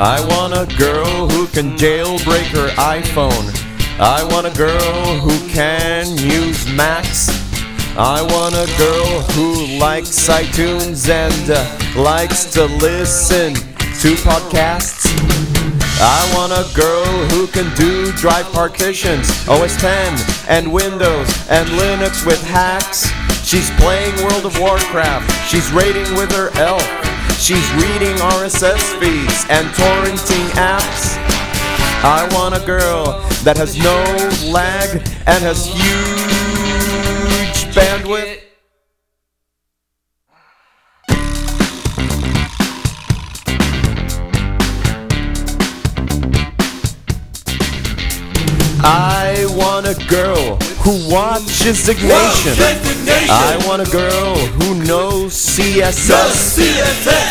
I want a girl who can jailbreak her iPhone. I want a girl who can use Macs. I want a girl who likes iTunes and uh, likes to listen to podcasts. I want a girl who can do drive partitions, OS 10 and Windows and Linux with hacks. She's playing World of Warcraft. She's raiding with her elf. She's reading RSS feeds and torrenting apps. I want a girl that has no lag and has huge bandwidth. I want a girl who watches Ignition. I want a girl who knows CSS.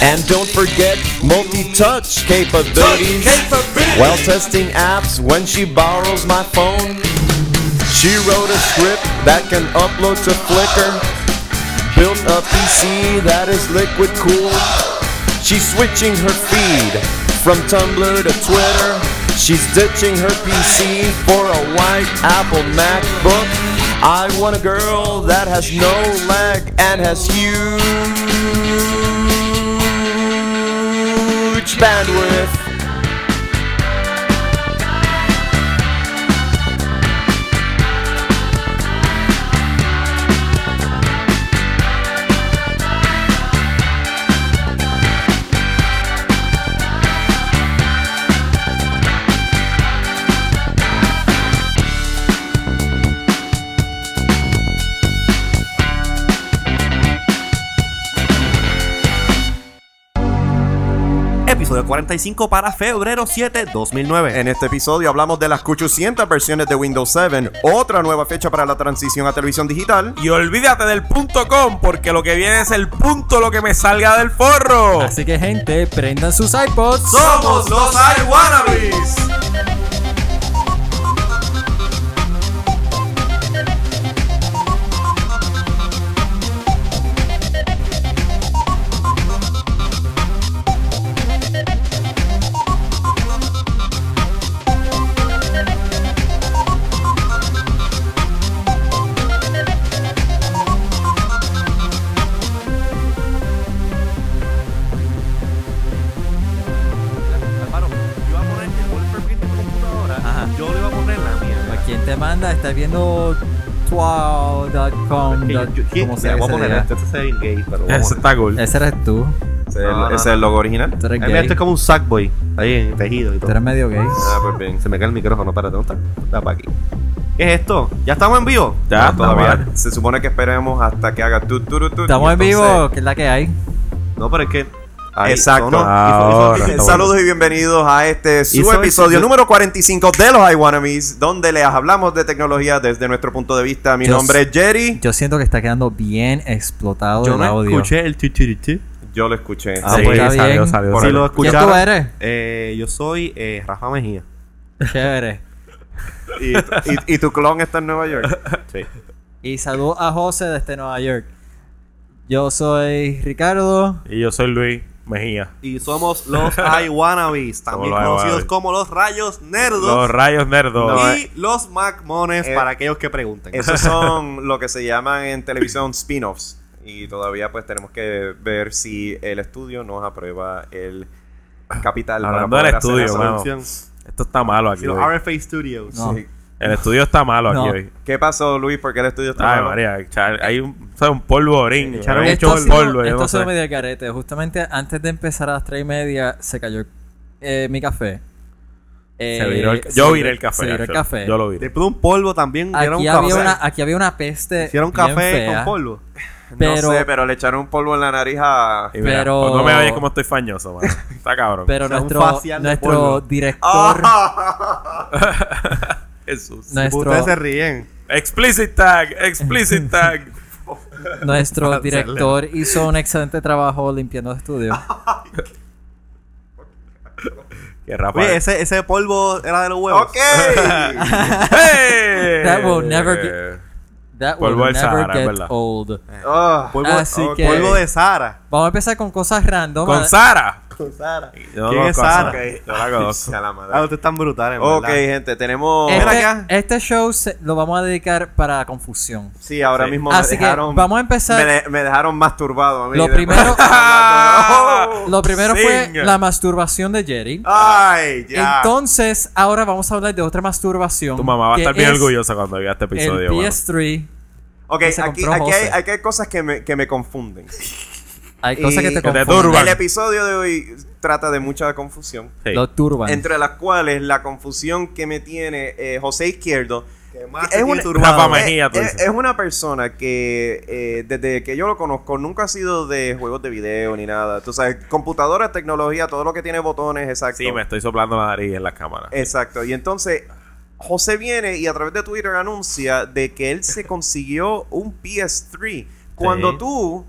And don't forget multi-touch capabilities while testing apps when she borrows my phone. She wrote a script that can upload to Flickr. Built a PC that is liquid cool. She's switching her feed from Tumblr to Twitter. She's ditching her PC for a white Apple MacBook. I want a girl that has no lag and has huge bandwidth. Episodio 45 para febrero 7, 2009. En este episodio hablamos de las 800 versiones de Windows 7, otra nueva fecha para la transición a televisión digital. Y olvídate del punto com, porque lo que viene es el punto lo que me salga del forro. Así que gente, prendan sus iPods. Somos los iWannabes. Quién te manda? Estás viendo twao.com. ¿Cómo se Voy a poner este, este se ve bien gay, pero vamos Ese está cool. Ese eres tú. Ese es el, No, no, ese es no. el logo original. Tú eres gay. Esto es como un sackboy, ahí en tejido y Tú todo. eres medio gay. Ah, pues bien. Se me cae el micrófono, espérate, ¿dónde está? Está para aquí. ¿Qué es esto? ¿Ya estamos en vivo? Ya, No, todavía. Se supone que esperemos hasta que haga tu, tu, tu, tu, Estamos en vivo, que es la que hay. No, pero es que... ahí, Exacto. hizo- Saludos y bienvenidos a este su episodio número 45 de los iWannabes, donde les hablamos de tecnología desde nuestro punto de vista. Mi Yo nombre es Jerry. Yo siento que está quedando bien explotado Yo el no audio. escuché el. Yo lo escuché. Ah, Sí, pues, está salió, bien. salió, Si salió. lo ¿Quién tú eres? Eh, yo soy eh, Rafa Mejía. Chévere. Y, y- y tu clon está en Nueva York. Sí. Y saludos a José desde Nueva York. Yo soy Ricardo. Y yo soy Luis Mejía. Y somos los iWannabes, también los conocidos iWannabes. como los Rayos Nerdos. Los rayos nerdos. No, y los MacMones eh, para aquellos que pregunten. Esos son lo que se llaman en televisión spin-offs. Y todavía pues tenemos que ver si el estudio nos aprueba el capital Hablando para del poder hacer estudio, esa producción. Esto está malo aquí Sí, los. RFA Studios. No. Sí. El estudio está malo aquí hoy. ¿Qué pasó, Luis? ¿Por qué el estudio está Ay, malo? María, hay un, o sea, un polvorín. Echaron ha sido- polvo. yo esto no ha sido medio carete. Justamente antes de empezar a las 3 y media se cayó eh, mi café. Se Eh, viró el- yo viré el café. Se viró el café. Yo lo viré. Después de un polvo también Aquí un había, café. una, aquí había una peste. Hicieron bien café fea, con polvo. Pero, no sé, pero le echaron un polvo en la nariz a... Mira, Pero- pues no me oyes como estoy fañoso, mano. Está cabrón. pero O sea, un nuestro, nuestro director. Jesús. nuestro, Ustedes se ríen. Explicit tag, explicit tag. nuestro director hizo un excelente trabajo limpiando el estudio. Rafael. Oye, ese, ese polvo era de los huevos. ¡Ok! ¡Hey! That will never get- That will Polvo del never Sahara, get ¿verdad? old. Ah, Polvo, Así que- polvo de Sara. Vamos a empezar con cosas random. Con Sara. Con Sara. No ¿Quién es Sara? Sara. Yo la conozco. Ah, ustedes están brutales, Ok, verdad. gente, tenemos. Este, este show se- lo vamos a dedicar para confusión. Sí, ahora Sí. mismo Así me que dejaron. vamos a empezar- Me, de- me dejaron masturbado a mí. Lo primero, Oh, lo primero fue la masturbación de Jerry. Ay, ya. Entonces, ahora vamos a hablar de otra masturbación. Tu mamá va a que estar bien es orgullosa cuando vea este episodio. El mano. PS3. ok, que se aquí, aquí, hay, aquí hay cosas que me, que me confunden. Hay cosas Y- que te confunden. El episodio de hoy trata de mucha confusión. Sí. Lo turban. Entre las cuales la confusión que me tiene eh, José Izquierdo. más es, una. Mejía, es- una persona que eh, desde que yo lo conozco nunca ha sido de juegos de video ni nada. Tú sabes, computadora, tecnología, todo lo que tiene botones, exacto. Sí, me estoy soplando la nariz en la cámara. Exacto. Y entonces, José viene y a través de Twitter anuncia de que él se consiguió un PS3. Cuando Sí. tú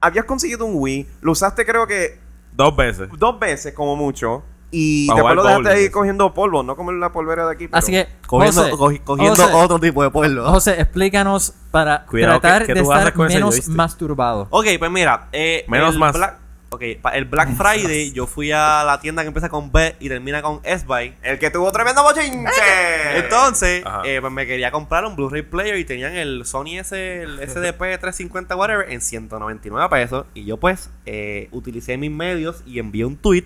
habías conseguido un Wii, lo usaste creo que Dos veces. dos veces como mucho. Y después lo dejaste ahí cogiendo polvo, no como la polvera de aquí. pero- Así que, Cogiendo, José, cogi- cogiendo José, otro tipo de pueblo. José, explícanos para Cuidado, tratar ¿qué- qué de estar menos masturbado. Ok, pues mira, eh, Menos más. Black, ok, pa- el Black Friday yo fui a la tienda que empieza con B y termina con S-Buy. El que tuvo tremendo bochinche. Entonces, Ajá. eh, pues me quería comprar un Blu-ray player y tenían el Sony S, el SDP 350 whatever en 199 pesos. Y yo pues eh, utilicé mis medios y envié un tweet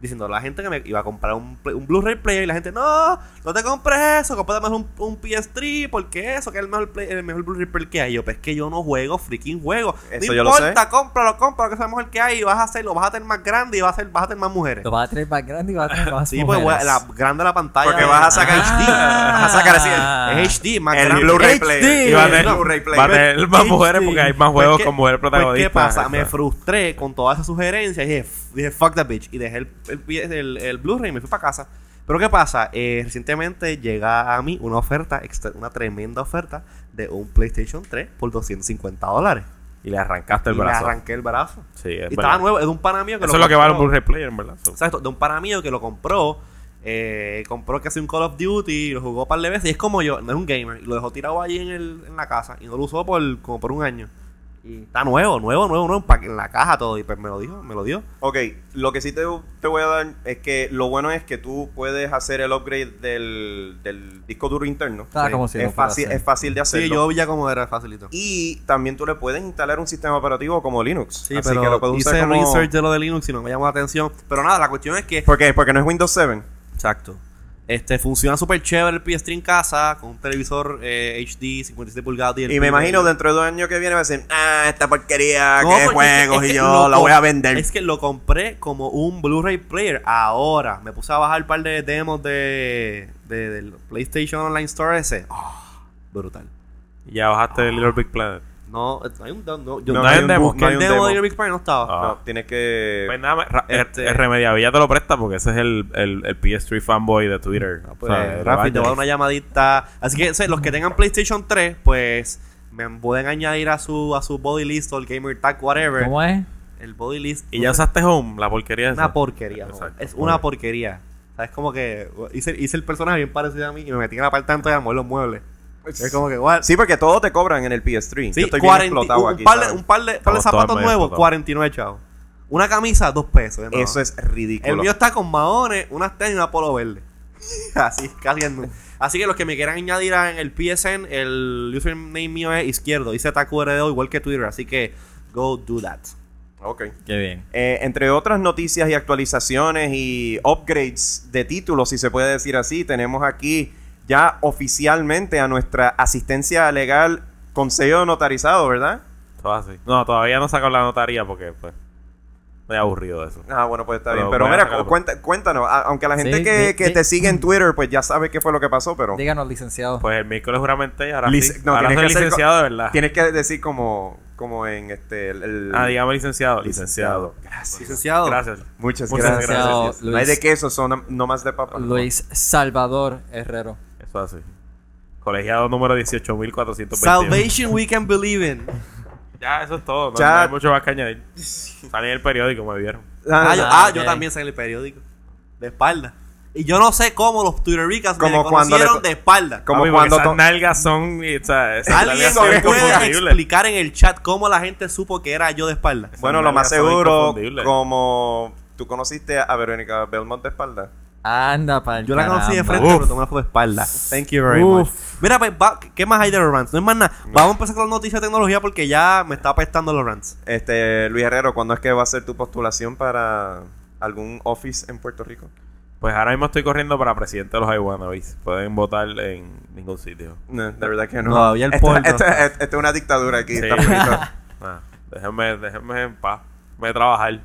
diciendo a la gente que me iba a comprar un, un Blu-ray player y la gente, no, no te compres eso, cómprate mejor un, un PS3 porque eso que es el mejor, play- el mejor Blu-ray player que hay. Yo, pues es que yo no juego freaking juego. Eso no yo lo sé. importa, cómpralo, cómpralo, que es el mejor que hay y vas a hacerlo, vas a tener más grande y vas a, hacer, vas a tener más mujeres. Lo vas a tener más grande y vas a tener más Sí, pues mujeres. la grande la pantalla. Porque vas a sacar HD. Vas a sacar así el- Ah. Es HD, más El grande. Blu-ray HD. player. Y va a tener, el Blu-ray va a player. tener más mujeres porque hay más juegos Pues, ¿qué- con mujeres pues, protagonistas. ¿Qué pasa? Me Exacto. frustré con todas esas sugerencias y dije, dije fuck that bitch. Y dejé el, el, el- el Blu-ray y me fui para casa. Pero ¿qué pasa? Eh, recientemente llega a mí una oferta, una tremenda oferta de un PlayStation 3 por 250 dólares. Y le arrancaste el y brazo. arranqué el brazo. Sí, es y verdad. estaba nuevo, es de un pana mío que Eso es lo que vale un. Blu-ray player, verdad. Exacto, de un pana mío que lo compró. Eh, compró casi un Call of Duty, lo jugó un par de veces y es como yo, no es un gamer, y lo dejó tirado allí en, el, en la casa y no lo usó por, como por un año. Y está nuevo, nuevo, nuevo, nuevo, en la caja todo. Y pues me lo dijo, me lo dio. Ok, lo que sí te, te voy a dar es que lo bueno es que tú puedes hacer el upgrade del, del disco duro interno. Ah, como si es, fácil, es fácil de hacerlo. Sí, yo vi ya como era facilito. Y también tú le puedes instalar un sistema operativo como Linux. Sí, Así pero que lo puedes hice usar como... research de lo de Linux y no me llamó la atención. Pero nada, la cuestión es que... ¿Por qué? Porque no es Windows 7. Exacto. Este, funciona súper chévere el PS3 en casa, con un televisor eh, HD, 57 pulgadas. Y me imagino dentro de dos años que viene va a decir, ah, esta porquería, No, qué porque juegos, es que y yo lo la voy a vender. Es que lo compré como un Blu-ray player. Ahora me puse a bajar un par de demos de, de- del PlayStation Online Store ese. Ah, brutal. Y ya bajaste el Little Big Planet. No, no hay un no, no, yo No, no, hay hay un demo. demo, no hay el un demo demo. de Big Player no estaba. Ah. No, tienes que... Pues nada, ra- Este- el, el Remediavilla te lo presta porque ese es el, el, el PS3 fanboy de Twitter. Pues, O sea, de Rafi, te voy a dar una llamadita. Así que sé, los que tengan PlayStation 3, pues me pueden añadir a su a su body list o el gamer tag, whatever. ¿Cómo es? El body list. Y ya usaste Home, la porquería esa. Una porquería. ¿no? Exacto. Es una porquería. ¿Sabes? Como que hice, hice el personaje bien parecido a mí y me metí en el apartamento y a mover los muebles. Es como que, what? Sí, porque todo te cobran en el PS3. Sí, Yo estoy bien 40 explotado un, aquí, par de, un par de, par zapatos nuevos, explotados. 49 chavos. Una camisa, 2 pesos. ¿no? Eso es ridículo. El mío está con maones, unas tenis y una polo verde. Así, casi en- Así que los que me quieran añadir en el PSN, el username mío es izquierdo. Dice TacuRDO igual que Twitter. Así que go do that. Ok. Qué bien. Eh, entre otras noticias y actualizaciones y upgrades de títulos, si se puede decir así, tenemos aquí ya oficialmente a nuestra asistencia legal con sello notarizado, ¿verdad? Todo así. No, todavía no saco la notaría porque, pues, estoy aburrido de eso. Ah, bueno, pues está Pero bien. Pero mira, sacarlo. cuenta- cuéntanos, aunque la gente Sí, que, te sigue en Twitter, pues ya sabe qué fue lo que pasó, pero Díganos, licenciado. Pues el miércoles juramenté y ahora Lic- sí. no, ahora tienes soy que ser licenciado de verdad. tienes que decir como, como en este... El, el- Ah, dígame licenciado. Licenciado. Gracias. Licenciado. Gracias. Muchas Muchas gracias. gracias, No hay de queso, son no más de papa. Luis Salvador Herrero. Eso así. Colegiado número 18.420. Salvation we can believe in. Ya, eso es todo. No, Ya. no hay mucho más que añadir. Salí en el periódico, me vieron. Ah, yo, Ah, ah, yo también salí en el periódico. De espalda. Y yo no sé cómo los Twittericas me Como le to- de espalda. Como Papi, cuando esas nalgas son... y, o sea, esas Alguien me puede explicar en el chat cómo la gente supo que era yo de espalda. Bueno, lo más seguro, como ¿tú conociste a Verónica Belmont de espalda? Anda, para Yo la conocí de frente, Uf. pero tomé una foto de espalda. Thank you very Uf. much. Mira, pues, va- ¿qué más hay de los rants? No es más nada. Vamos a empezar con las noticias de tecnología porque ya me está apestando los rants. Este, Luis Herrero, ¿cuándo es que va a ser tu postulación para algún office en Puerto Rico? Pues ahora mismo estoy corriendo para presidente de los iWannabes. Pueden votar en ningún sitio. No, de verdad que no. Todavía el esto, esto- es una dictadura aquí. Sí. está. Ah, déjenme, déjenme en paz. Voy a trabajar.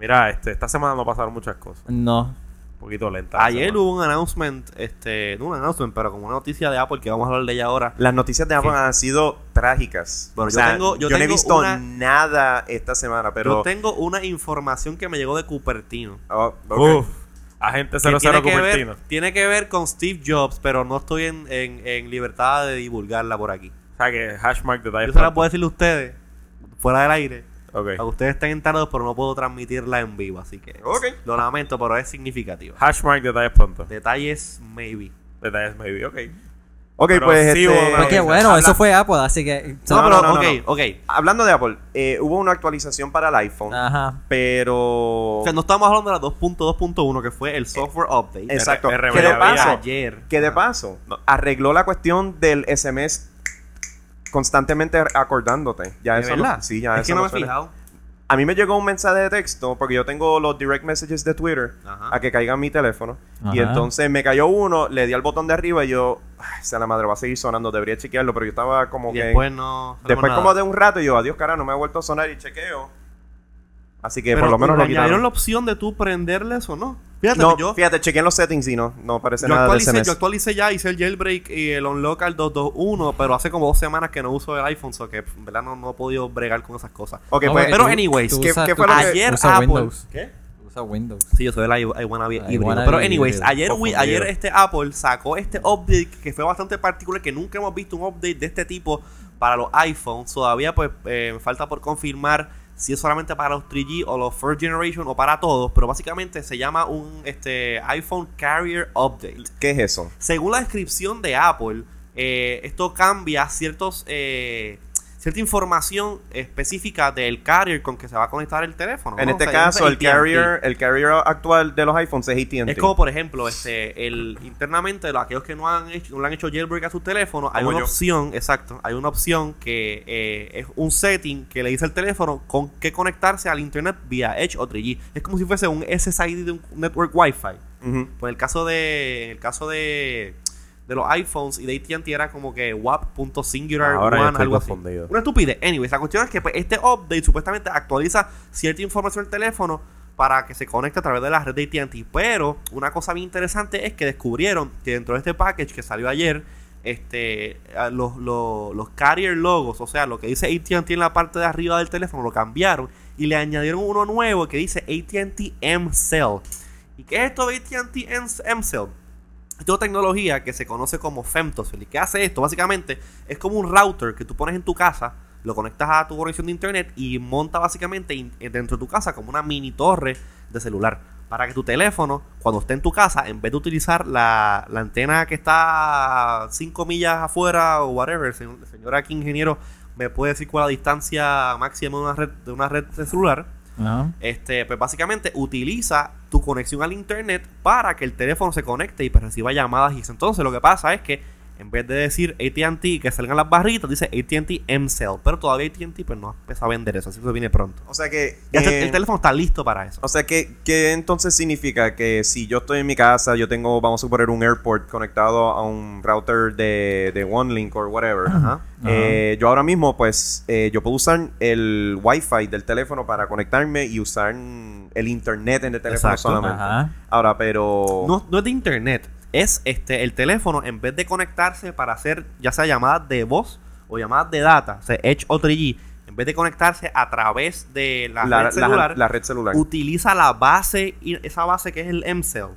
Mira, este, esta semana no pasaron muchas cosas. No. Un poquito lenta. Ayer hubo un announcement, este, no un announcement, pero como una noticia de Apple que vamos a hablar de ella ahora. Las noticias de Apple han sido trágicas. Bueno, O yo tengo- yo no he visto una- nada esta semana, pero... Yo tengo una información que me llegó de Cupertino. Oh, ok. Uf. Agente que 00 tiene, que Cupertino. ver, tiene que ver con Steve Jobs, pero no estoy en, en- en libertad de divulgarla por aquí. O sea que hashtag detalles. Yo se la puedo decirle a ustedes, fuera del aire, Ok. para que ustedes estén enterados, pero no puedo transmitirla en vivo, así que lo lamento, pero es significativa. Hashtag detalles pronto. Detalles, maybe. Detalles maybe, ok. Ok, Pero pues sí este, hubo una- Pues Habla- bueno, eso fue Apple, así que. No, No, pero, no, no, ok. Hablando de Apple, eh, hubo una actualización para el iPhone, Ajá. pero... O sea, no estamos hablando de la 2.2.1, que fue el software update. Exacto. R- que de paso, ayer. que de paso arregló la cuestión del SMS constantemente acordándote. Ya ¿De eso no- verdad? sí, ya es eso que no me he suena. fijado. A mí me llegó un mensaje de texto porque yo tengo los direct messages de Twitter Ajá. a que caiga en mi teléfono. Y entonces me cayó uno, le di al botón de arriba y yo, ay, sea la madre, va a seguir sonando, debería chequearlo, pero yo estaba como Y que... después no. después nada. como de un rato yo, adiós cara, no me ha vuelto a sonar y chequeo. Así que Pero por lo menos lo añadieron quitaron. la opción de tú prenderles o no. Fíjate No, yo, fíjate, chequeé en los settings y no, no aparece yo, nada de SMS. yo actualicé ya, hice el jailbreak y el unlock al 221, pero hace como dos semanas que no uso el iPhone, so que en verdad no, no he podido bregar con esas cosas. Ok, No, pues, pero tú- anyways, tú ¿qué- usas- qué tú fue lo que- Ayer Apple. Windows. ¿Qué? Usa Windows. Sí, yo soy el I, I wanna be I híbrido. wanna Pero be anyways, ayer, Confundido. ayer este Apple sacó este update que fue bastante particular, que nunca hemos visto un update de este tipo para los iPhones. Todavía pues eh, me falta por confirmar si es solamente para los 3G o los First Generation o para todos, pero básicamente se llama un este iPhone Carrier Update. ¿Qué es eso? Según la descripción de Apple, eh, esto cambia ciertos eh, cierta información específica del carrier con que se va a conectar el teléfono. En ¿no? este O sea, caso, el carrier, el carrier actual de los iPhones es AT&T. Es como, por ejemplo, este, el internamente, los- aquellos que no han hecho, no le han hecho jailbreak a sus teléfonos, hay una yo. opción, exacto, hay una opción que eh, es un setting que le dice al teléfono con qué conectarse al internet vía Edge o 3G. Es como si fuese un SSID de un network Wi-Fi. Pues en el caso de, en el caso de, de los iPhones y de AT&T era como que WAP.singular Ahora one, algo así. Una estupidez. Anyways, la cuestión es que pues, este update supuestamente actualiza cierta información del teléfono para que se conecte a través de la red de AT&T. Pero una cosa bien interesante es que descubrieron que dentro de este package que salió ayer, este, los, los, los carrier logos, o sea, lo que dice AT&T en la parte de arriba del teléfono, lo cambiaron y le añadieron uno nuevo que dice AT&T M-Cell. ¿Y qué es esto de AT&T M- M-Cell? Esto es tecnología que se conoce como Femtocell. ¿Y qué hace esto? Básicamente es como un router que tú pones en tu casa, lo conectas a tu conexión de internet y monta básicamente eh, dentro de tu casa como una mini torre de celular. Para que tu teléfono, cuando esté en tu casa, en vez de utilizar la, la antena que está 5 millas afuera o whatever, el señor, el señor aquí ingeniero me puede decir cuál es la distancia máxima de una red de, una red de celular. Este, pues básicamente utiliza tu conexión al internet para que el teléfono se conecte y pues reciba llamadas y. Entonces lo que pasa es que en vez de decir AT&T y que salgan las barritas, dice AT&T M-Cell. Pero todavía AT&T pues no ha empezado a vender eso, así que eso viene pronto. O sea que... Ya este- eh, el teléfono está listo para eso. O sea, ¿qué, ¿qué entonces significa? Que si yo estoy en mi casa, yo tengo, vamos a suponer, un airport conectado a un router de, de OneLink o whatever. Ajá. Eh, yo ahora mismo, pues, eh, yo puedo usar el Wi-Fi del teléfono para conectarme y usar el internet en el teléfono Exacto. solamente. Ajá. Ahora, pero... No, no es de internet, es este el teléfono en vez de conectarse para hacer ya sea llamadas de voz o llamadas de data, o sea, Edge o 3G, en vez de conectarse a través de la, la, red celular, la- la red celular. utiliza la base y esa base que es el M-Cell.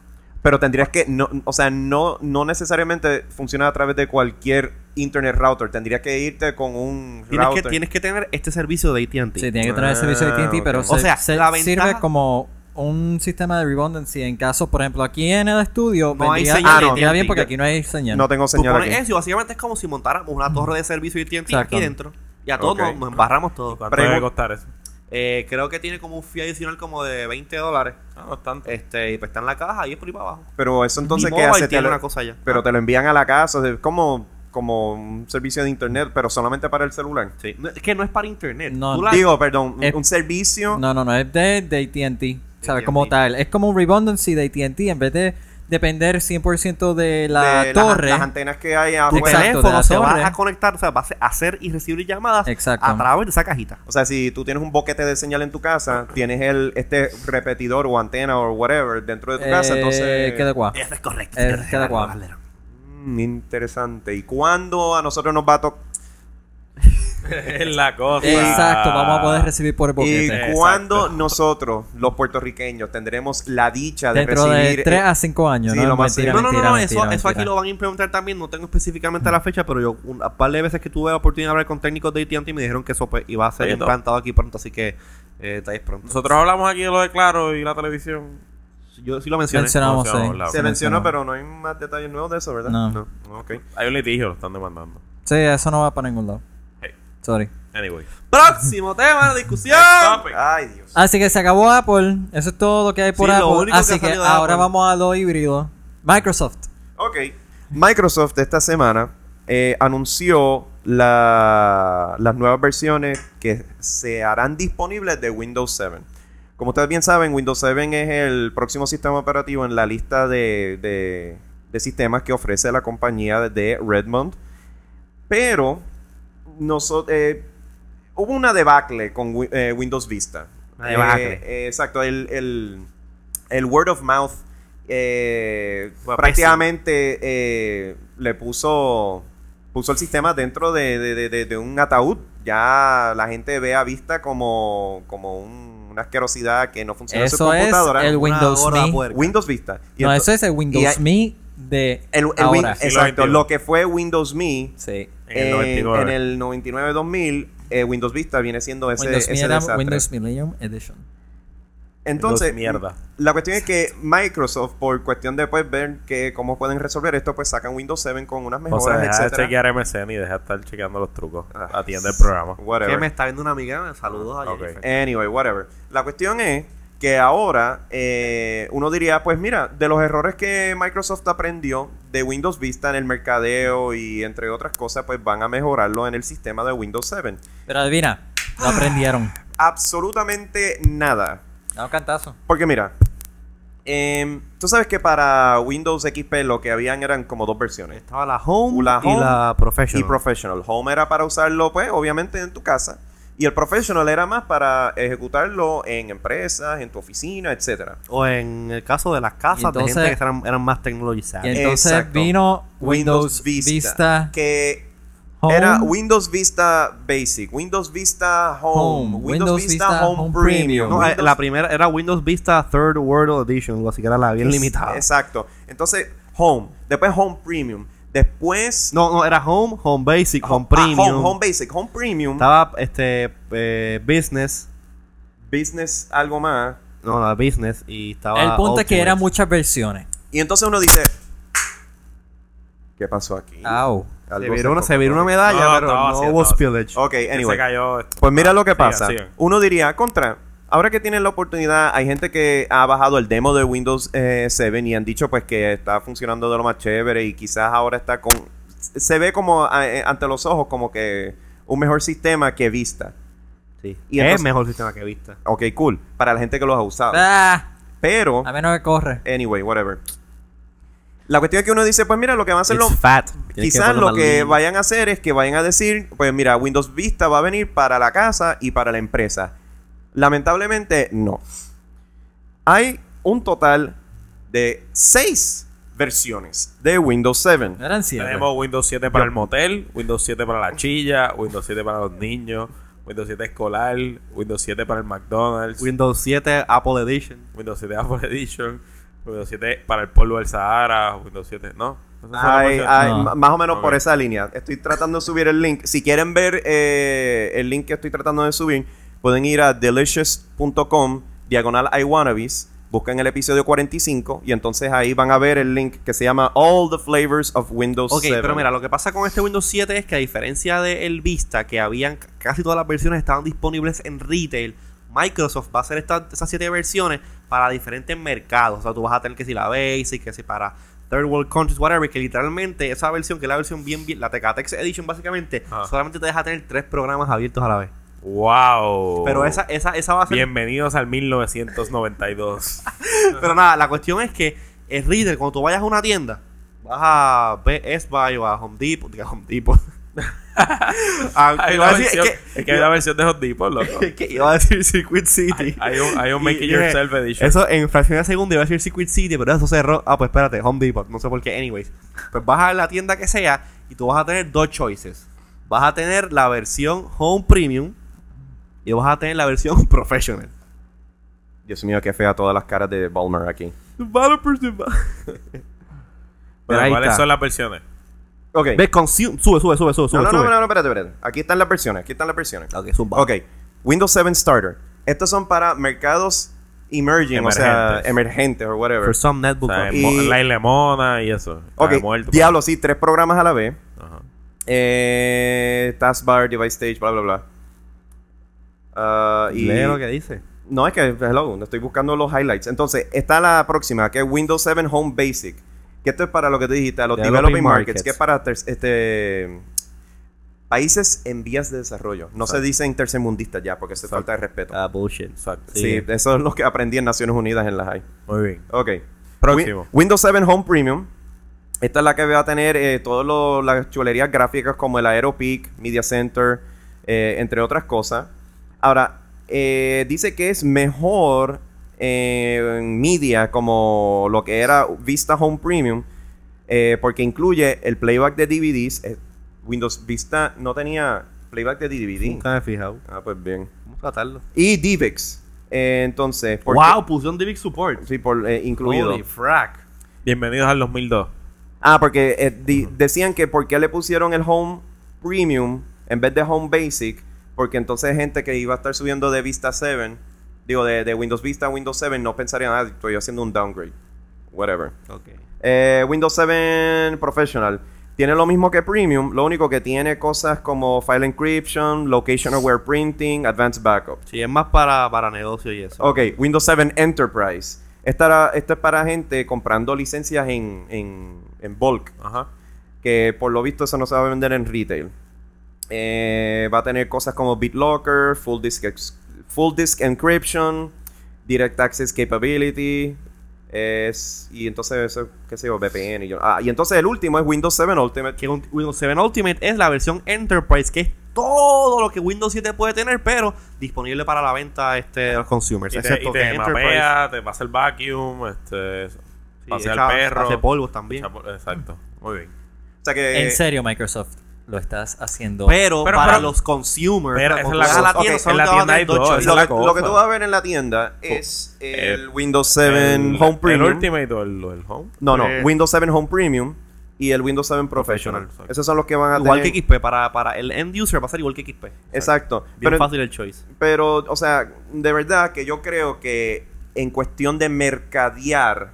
Pero tendrías que, no, o sea, no, no necesariamente funciona a través de cualquier internet router. Tendrías que irte con un Tienes que, router. tienes que tener este servicio de AT&T. Sí, tiene que tener el servicio de Ah, AT&T, pero ok. se, O sea, se- la sirve como un sistema de redundancy en caso, por ejemplo, aquí en el estudio No hay señal vendría AT&T. bien porque aquí no hay señal. No tengo Tú señal pones aquí. eso y básicamente es como si montáramos una torre de servicio de AT&T Exacto. aquí dentro. Y a todos nos, nos embarramos todos. ¿Cuánto debe costar eso? Eh, creo que tiene como un fee adicional como de 20 dólares. Ah, no es tanto. Este, y pues está en la caja y es por ahí para abajo. Pero eso entonces, Mi ¿qué mobile hace? Te tiene lo- una cosa ya. Pero Ah. te lo envían a la casa, es como, como un servicio de internet, pero solamente para el celular. Sí. No, es que no es para internet. No, Tú la- Digo, perdón, Eh, un servicio. No, no, no, es de, de AT&T. ¿Sabes? Como tal. Es como un redundancy de AT&T. En vez de depender 100% de la de las- torre. Las, antenas que hay tu Exacto, afuera. de teléfono la se va torre. a conectar, o sea, va a hacer y recibir llamadas Exacto. a través de esa cajita. O sea, si tú tienes un boquete de señal en tu casa, tienes el este repetidor o antena o whatever dentro de tu casa, Eh, entonces... queda guau. Eso es correcto. Eh, queda. Valero. Mm, interesante. ¿Y cuándo a nosotros nos va a tocar? es la cosa. Exacto, vamos a poder recibir por el ¿Y boquete. Exacto. cuándo nosotros, los puertorriqueños, tendremos la dicha de Dentro recibir... de 3 eh, a 5 años, sí, ¿no? lo más Mentira, No, no, no, mentira, no, mentira, eso, eso aquí lo van a implementar también. No tengo específicamente la fecha, pero yo un par de veces que tuve la oportunidad de hablar con técnicos de AT&T me dijeron que eso pues, iba a ser Oye, implantado aquí pronto, así que eh, estáis pronto. Nosotros hablamos aquí de lo de Claro y la televisión. Yo sí lo mencioné. Mencionamos, No, se sí. Se mencionó, pero no hay más detalles nuevos de eso, ¿verdad? No. No. Ok. Hay un litigio, lo están demandando. Sí, eso no va para ningún lado. Sorry. Anyway. Próximo tema de discusión. Ay, Dios. Así que se acabó Apple. Eso es todo lo que hay por Sí, lo Apple. que Así ha que, ahora Apple. vamos a lo híbrido. Microsoft. Ok. Microsoft esta semana eh, anunció la- las nuevas versiones que se harán disponibles de Windows 7. Como ustedes bien saben, Windows 7 es el próximo sistema operativo en la lista de, de- de sistemas que ofrece la compañía de Redmond. Pero noso- eh, hubo una debacle con eh, Windows Vista. Una debacle. Eh, eh, exacto, el, el- el word of mouth eh, prácticamente eh, le puso puso el sistema dentro de, de- de- un ataúd. Ya la gente ve a Vista como, como un- una asquerosidad que no funciona en su Eso es computadora. el Windows Me. Windows Vista. Y No, ento- eso es el Windows y Me de el, el Win- ahora. Exacto, lo que fue Windows Me Sí. En el en, 99. en el 99-2000, eh, Windows Vista viene siendo ese, Windows ese desastre. Windows Millennium Edition. Entonces, mierda. la cuestión es que Microsoft, por cuestión de pues, ver que cómo pueden resolver esto, pues sacan Windows 7 con unas O mejoras, sea, deja de etcétera. chequear MSN y deja de estar chequeando los trucos. Ah, Atiende el programa. Whatever. Que me está viendo una amiga. Saludos a Ok. Jennifer. Anyway, whatever. La cuestión es que ahora eh, uno diría, pues mira, de los errores que Microsoft aprendió de Windows Vista en el mercadeo y entre otras cosas, pues van a mejorarlo en el sistema de Windows 7. Pero adivina, lo aprendieron. Absolutamente nada. Da un cantazo. Porque mira, em, tú sabes que para Windows XP lo que habían eran como dos versiones. Estaba la Home, La y la Professional. Y Professional. Home era para usarlo, pues, obviamente en tu casa. Y el Professional era más para ejecutarlo en empresas, en tu oficina, etcétera. o en el caso de las casas entonces- de gente que eran, eran más technologizadas. Y entonces Exacto. vino Windows, Vista, Que Home. era Windows Vista Basic, Windows Vista Home, Home, Windows, Vista, Home, Premium. No, eh, Windows- la primera era Windows Vista Third World Edition, así que era la bien Es- limitada. Exacto. Entonces, Home. Después Home Premium. Después... No, no, era Home, Home Basic, Home Ah, Premium. home, Home Basic, Home Premium. Estaba este eh, Business. Business, algo más. No, no, Business. Y estaba. El punto es que eran muchas versiones. Y entonces uno dice... ¿Qué pasó aquí? Au. Se viró, una, se viró una medalla, No, pero no así, hubo spillage. Ok, Se anyway. cayó esto. Pues mira lo que pasa. Uno diría, contra, ahora que tienen la oportunidad, hay gente que ha bajado el demo de Windows eh, 7 y han dicho pues que está funcionando de lo más chévere y quizás ahora está con... Se ve como eh, ante los ojos como que un mejor sistema que Vista. Sí. Y es entonces- mejor sistema que Vista. Ok, cool. Para la gente que los ha usado. Ah, Pero, a menos que corre. anyway, whatever. La cuestión es que uno dice, pues mira, lo que van a hacer los... Quizás lo que lindo. vayan a hacer es que vayan a decir, pues mira, Windows Vista va a venir para la casa y para la empresa. Lamentablemente, no. Hay un total de seis versiones de Windows 7. Eran siete. Tenemos Windows 7 para el motel, Windows 7 para la chilla, Windows 7 para los niños, Windows 7 escolar, Windows 7 para el McDonald's, Windows 7 Apple Edition. Windows 7 Apple Edition, Windows 7 para el polvo del Sahara, Windows 7, ¿no. Ay, ay, No. Más o menos por Ok. esa línea. Estoy tratando de subir el link. Si quieren ver eh, el link que estoy tratando de subir, pueden ir a delicious.com, diagonal iWannabes, buscan el episodio 45 y entonces ahí van a ver el link que se llama All the Flavors of Windows Ok, 7. pero mira, lo que pasa con este Windows 7 es que a diferencia del Vista, que habían casi todas las versiones estaban disponibles en retail, Microsoft va a hacer estas esas siete versiones para diferentes mercados. O sea, tú vas a tener que si la Basic, que si para Third World Countries, whatever, que literalmente esa versión, que es la versión bien, bien la Tecatex Edition básicamente, Ah. solamente te deja tener tres programas abiertos a la vez. ¡Wow! Pero esa, esa, esa va a ser... Bienvenidos al 1992. Pero nada, la cuestión es que el reader, cuando tú vayas a una tienda, vas a Best Buy o a Home Depot, diga Home Depot. Ah, hay una versión, es que- es que hay una versión de Hot Depot, loco. es que iba a decir Circuit City. Hay un, hay un Make It Yourself Edition. Eso en fracción de segundo iba a decir Circuit City, pero eso cerró. Ah, pues espérate, Home Depot. No sé por qué. Anyways. Pues vas a la tienda que sea y tú vas a tener dos choices. Vas a tener la versión Home Premium y vas a tener la versión Professional. Dios mío, qué fea todas las caras de Balmer aquí. Developers, deve- Pero, ahí ¿Cuáles está. son las versiones? Ok. Ve, consume. Sube, sube, sube, sube, No, sube. no, no, no, no, espérate, espérate. Aquí están las versiones, aquí están las versiones. Ok, zumba. Ok, Windows 7 Starter. Estos son para mercados emerging, o sea, Emergentes. emergentes o whatever. For some O netbook. sea, up. Y- la lemona y eso. Ok, diablo, sí, tres programas a la vez. Ajá. Eh, taskbar, device stage, bla, bla, bla. Ah, y Lee lo que dice. No, es que, hello, estoy buscando los highlights. Entonces, está la próxima, que es Windows 7 Home Basic. Que esto es para lo que te dijiste, a los Developing developing markets, markets. que es para este países en vías de desarrollo. No se dicen tercermundistas ya, porque se falta de respeto. Ah, bullshit. Exacto. sí, eso es lo que aprendí en Naciones Unidas en la high. Muy bien. Ok. Próximo. Wi- Windows 7 Home Premium. Esta es la que va a tener eh, todas las chulerías gráficas como el Aeropeak, Media Center, eh, entre otras cosas. Ahora, eh, dice que es mejor eh, en media como lo que era Vista Home Premium eh, porque incluye el playback de DVDs. eh, Windows Vista no tenía playback de DVD. Nunca me he fijado. Ah, pues bien. Vamos a tratarlo. Y DivX. Eh, entonces, ¿por Wow, pusieron DivX Support. Sí, por, eh, incluido. Holy frack. Bienvenidos al 2002. Ah, porque eh, decían que por qué le pusieron el Home Premium en vez de Home Basic, porque entonces gente que iba a estar subiendo de Vista 7, digo, de, de Windows Vista a Windows 7, no pensarían, ah, estoy haciendo un downgrade. Whatever. Ok. Eh, Windows 7 Professional. Tiene lo mismo que Premium, lo único que tiene cosas como File Encryption, Location Aware Printing, Advanced Backup. Sí, es más para, para negocio y eso. Ok, Windows 7 Enterprise. Esta, esto es para gente comprando licencias en, en, en bulk. Ajá. que por lo visto eso no se va a vender en retail. Eh, va a tener cosas como BitLocker, Full Disk, ex- full disk Encryption, Direct Access Capability, es, y entonces eso, qué sé yo, VPN. Y, yo- ah, y entonces el último es Windows 7 Ultimate. Que Windows 7 Ultimate es la versión Enterprise, que es todo lo que Windows 7 puede tener, pero disponible para la venta este, de los consumers. Y te, excepto y te que Enterprise mapea, te pasa el vacuum, este, sí, pasea echa- el perro. hace polvos también. Exacto. Muy bien. O sea que, En serio, Microsoft, lo estás haciendo. Pero, Pero- para pero- los consumers, Pero esa es la la tienda, en la tienda hay choices. esa lo, que, lo tú vas a ver en la tienda es Eh, el Windows 7 el, Home Premium. El Ultimate o el, Home. no, no, Eh. Windows 7 Home Premium y el Windows 7 Professional. Professional, Esos son los que van a Igual tener. que XP, para, para el end user va a ser igual que XP. Exacto. Bien Pero, fácil el choice. pero, o sea, de verdad que yo creo que en cuestión de mercadear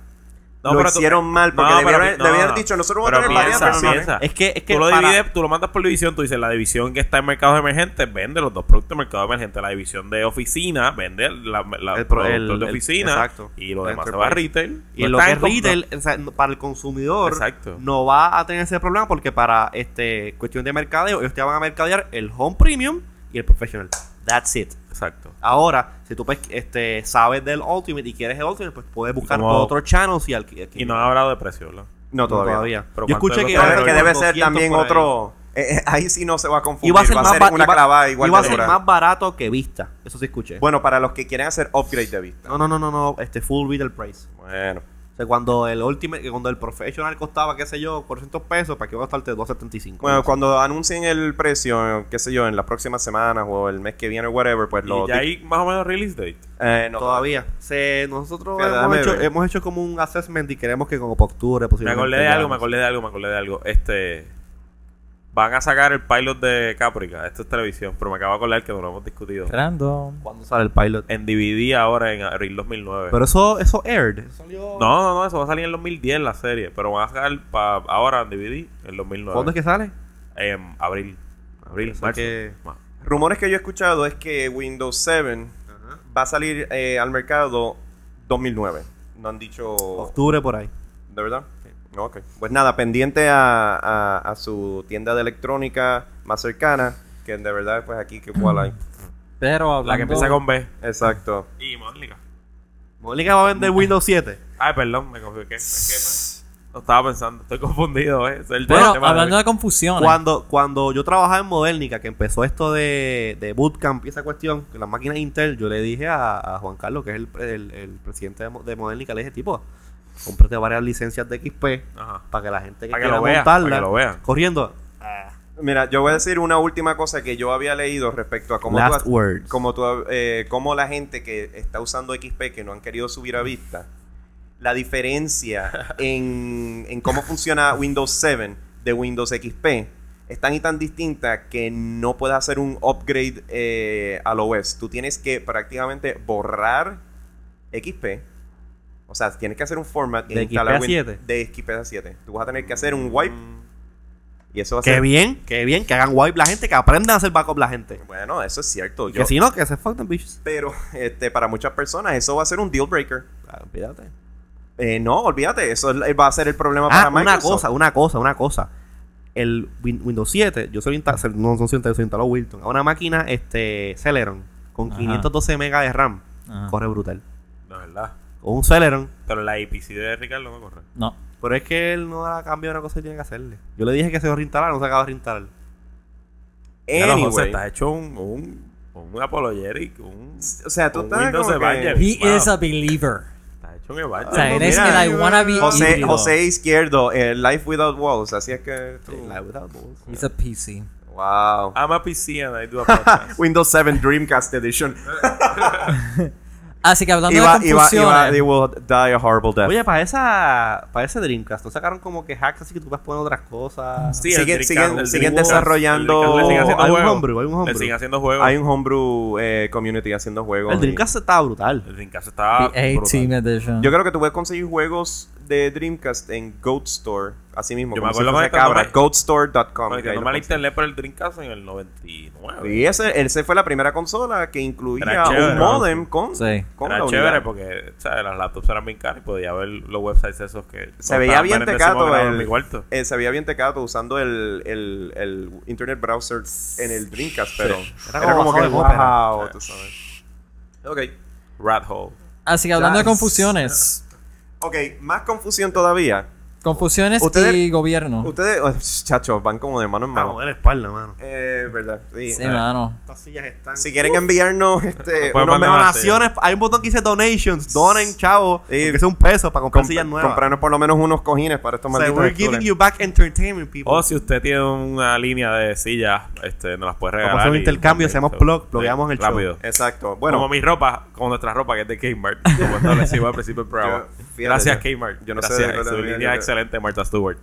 No, lo pero tú- hicieron mal porque No, debieron, pero- no, debieron no. dicho nosotros vamos a tener varias piensa, piensa. Es que, es que tú lo para- divides, tú lo mandas por división, tú dices la división que está en mercados emergentes vende los dos productos de mercado emergente, la división de oficina vende la, la El pro- productos el- de el- oficina exacto. y lo demás se va a retail. Y No lo está que en es retail, o sea, no- para el consumidor, Exacto. no va a tener ese problema porque para este cuestión de mercadeo, ellos te van a mercadear el Home Premium y el Professional. That's it. Exacto. Ahora, si tú pues, este, sabes del Ultimate y quieres el Ultimate, pues puedes buscar por otros channels y al Y no han hablado de precio, ¿verdad? No, No, todavía. todavía. Pero Yo ¿cuánto escuché que a que- debe ser 200 también otro. eh, eh, ahí sí no se va a confundir. Iba a ser va más, a ser ba- una iba- clavada igual iba a ser más barato que Vista. Eso sí escuché. Bueno, para los que quieren hacer upgrade de vista. No, no, no, no, no, este full retail price. Bueno. Sea, cuando el Ultimate, cuando el Professional costaba, qué sé yo, 400 pesos, ¿para qué va a costarte 275? Bueno, cuando anuncien el precio, qué sé yo, en las próximas semanas o el mes que viene o whatever, pues lo. Y ya hay más o menos release date. Eh, no, Todavía. Se, nosotros hemos hecho, hemos hecho como un assessment y queremos que como para octubre Me posiblemente. acordé de algo, me acordé de algo, me acordé de algo. Este. Van a sacar el pilot de Caprica. Esto es televisión, pero me acabo de acordar que no lo hemos discutido. Random. ¿Cuándo sale el pilot? En DVD ahora en abril 2009. Pero eso, eso aired. Eso salió... no, no, no, eso va a salir en 2010 la serie. Pero van a sacar pa- ahora en DVD en 2009. ¿Cuándo es que sale? En abril. Abril, marzo. que- Rumores que yo he escuchado es que Windows 7 va a salir eh, al mercado 2009. No han dicho... Octubre por ahí. ¿De verdad? Ok. Pues nada, pendiente a, a- a su tienda de electrónica más cercana, que de verdad, pues aquí que cuál hay. Pero hablando... La que empieza con B. Exacto. Y Mónica. Mónica va a vender Windows 7. Ay, perdón, me confundí. Es que no, estaba pensando. Estoy confundido, ¿eh? Es el Bueno, tema de hablando de confusiones. Cuando, cuando yo trabajaba en Modernica, que empezó esto de, de Bootcamp y esa cuestión, que las máquinas Intel, yo le dije a, a Juan Carlos, que es el, el- el presidente de, de Modernica, le dije, tipo, cómprate varias licencias de XP Ajá. para que la gente que Para que lo vea, montarla, para que lo vea. corriendo, Mira, yo voy a decir una última cosa que yo había leído respecto a cómo, Last tú- words. cómo, tú, eh, cómo la gente que está usando XP que no han querido subir a vista, la diferencia en, en cómo funciona Windows 7 de Windows XP es tan y tan distinta que no puedes hacer un upgrade eh, al OS. Tú tienes que prácticamente borrar XP. O sea, tienes que hacer un format ¿De instalar XP a Win- 7? De XP a 7. Tú vas a tener que hacer un wipe. Y eso va a qué ser bien, qué bien, que hagan wipe la gente, que aprendan a hacer backup la gente. Bueno, eso es cierto. Que Yo- si no, que se fuck them bitches. Pero este, para muchas personas eso va a ser un deal breaker. Ah, Olvídate. Eh, no, olvídate, eso es- va a ser el problema para Ah, una Microsoft. cosa, una cosa, una cosa. El Win- Windows 7, yo soy insta- no, no soy insta- soy instalado Wilton, a una máquina este Celeron con Ajá. 512 megas de RAM. Ajá. Corre brutal. Un Celeron. Pero la IPC de Ricardo no corre. No. Pero es que él no da cambio de una cosa que tiene que hacerle. Yo le dije que se va a reinstalar, no se acaba de reinstalar. Ya lo, José, Anyway, estás hecho un, un, un apologeric, un, o sea, tú un estás Windows como que-. He Wow. is a believer. Estás hecho un Evangelio. O sea, eres mira, el I wanna be José, híbrido. José Izquierdo, eh, Life Without Walls, así es que tú- La without balls. He's a PC. Wow. I'm a PC and I do a podcast. Windows 7 Dreamcast Edition. Así que hablando Iba, de iba, confusiones. iba, will die a horrible death. Oye, para esa para ese Dreamcast, ¿no sacaron como que hacks así que tú puedes poner otras cosas? Sí, Siguen- el siguen- siguen Dreamcast, desarrollando- el Dreamcast le sigue haciendo Hay un homebrew, hay un Le homebrew. siguen haciendo juegos. Hay un homebrew eh, community haciendo juegos. El Dreamcast estaba brutal. El Dreamcast estaba The 18 brutal. edition. Yo creo que tú puedes conseguir juegos de Dreamcast en Goat Store, así mismo. Yo me como si acuerdo fuese cuando cabra. me- Goatstore.com. Ahí yo lo no me consigues. internet por el Dreamcast en el 99. Y ese, ese fue la primera consola que incluía Era chévere, un ¿no? modem con, Sí. con Era la chévere unidad. porque o sea, las laptops eran bien caras y podía ver los websites esos que... Se veía bien tecato en el, mi cuarto. eh, se veía bien tecato usando el, el, el internet browser en el Dreamcast, pero Era era, como como que basado en ópera. wow, tú sabes. Ok. Rat Hole. Así que hablando de confusiones. Ok, más confusión todavía. Confusiones Ustedes- y gobierno. Ustedes, oh, chachos, van como de mano en mano. Vamos, de la espalda, mano. Eh, verdad. Sí. Sí, mano. Estas sillas están. Si quieren enviarnos este, más. donaciones, hay un botón que dice donations. Donen, chavo. Sí. Que sea un peso para comprar comp- sillas nuevas. comprarnos por lo menos unos cojines para estos O sea, malditos we're giving you back entertainment, people. O si usted tiene una línea de sillas, este, nos las puede regalar. Vamos a hacer un y- intercambio, hacemos Sí, plug, plugueamos el show. rápido. Exacto. Bueno, Bueno, como mi ropa, como nuestra ropa que es de Kmart, como establecimos al principio del programa. Fíjate, Gracias yo- Kmart. yo no sé Gracias. de verdad, Su línea excelente, Martha Stewart.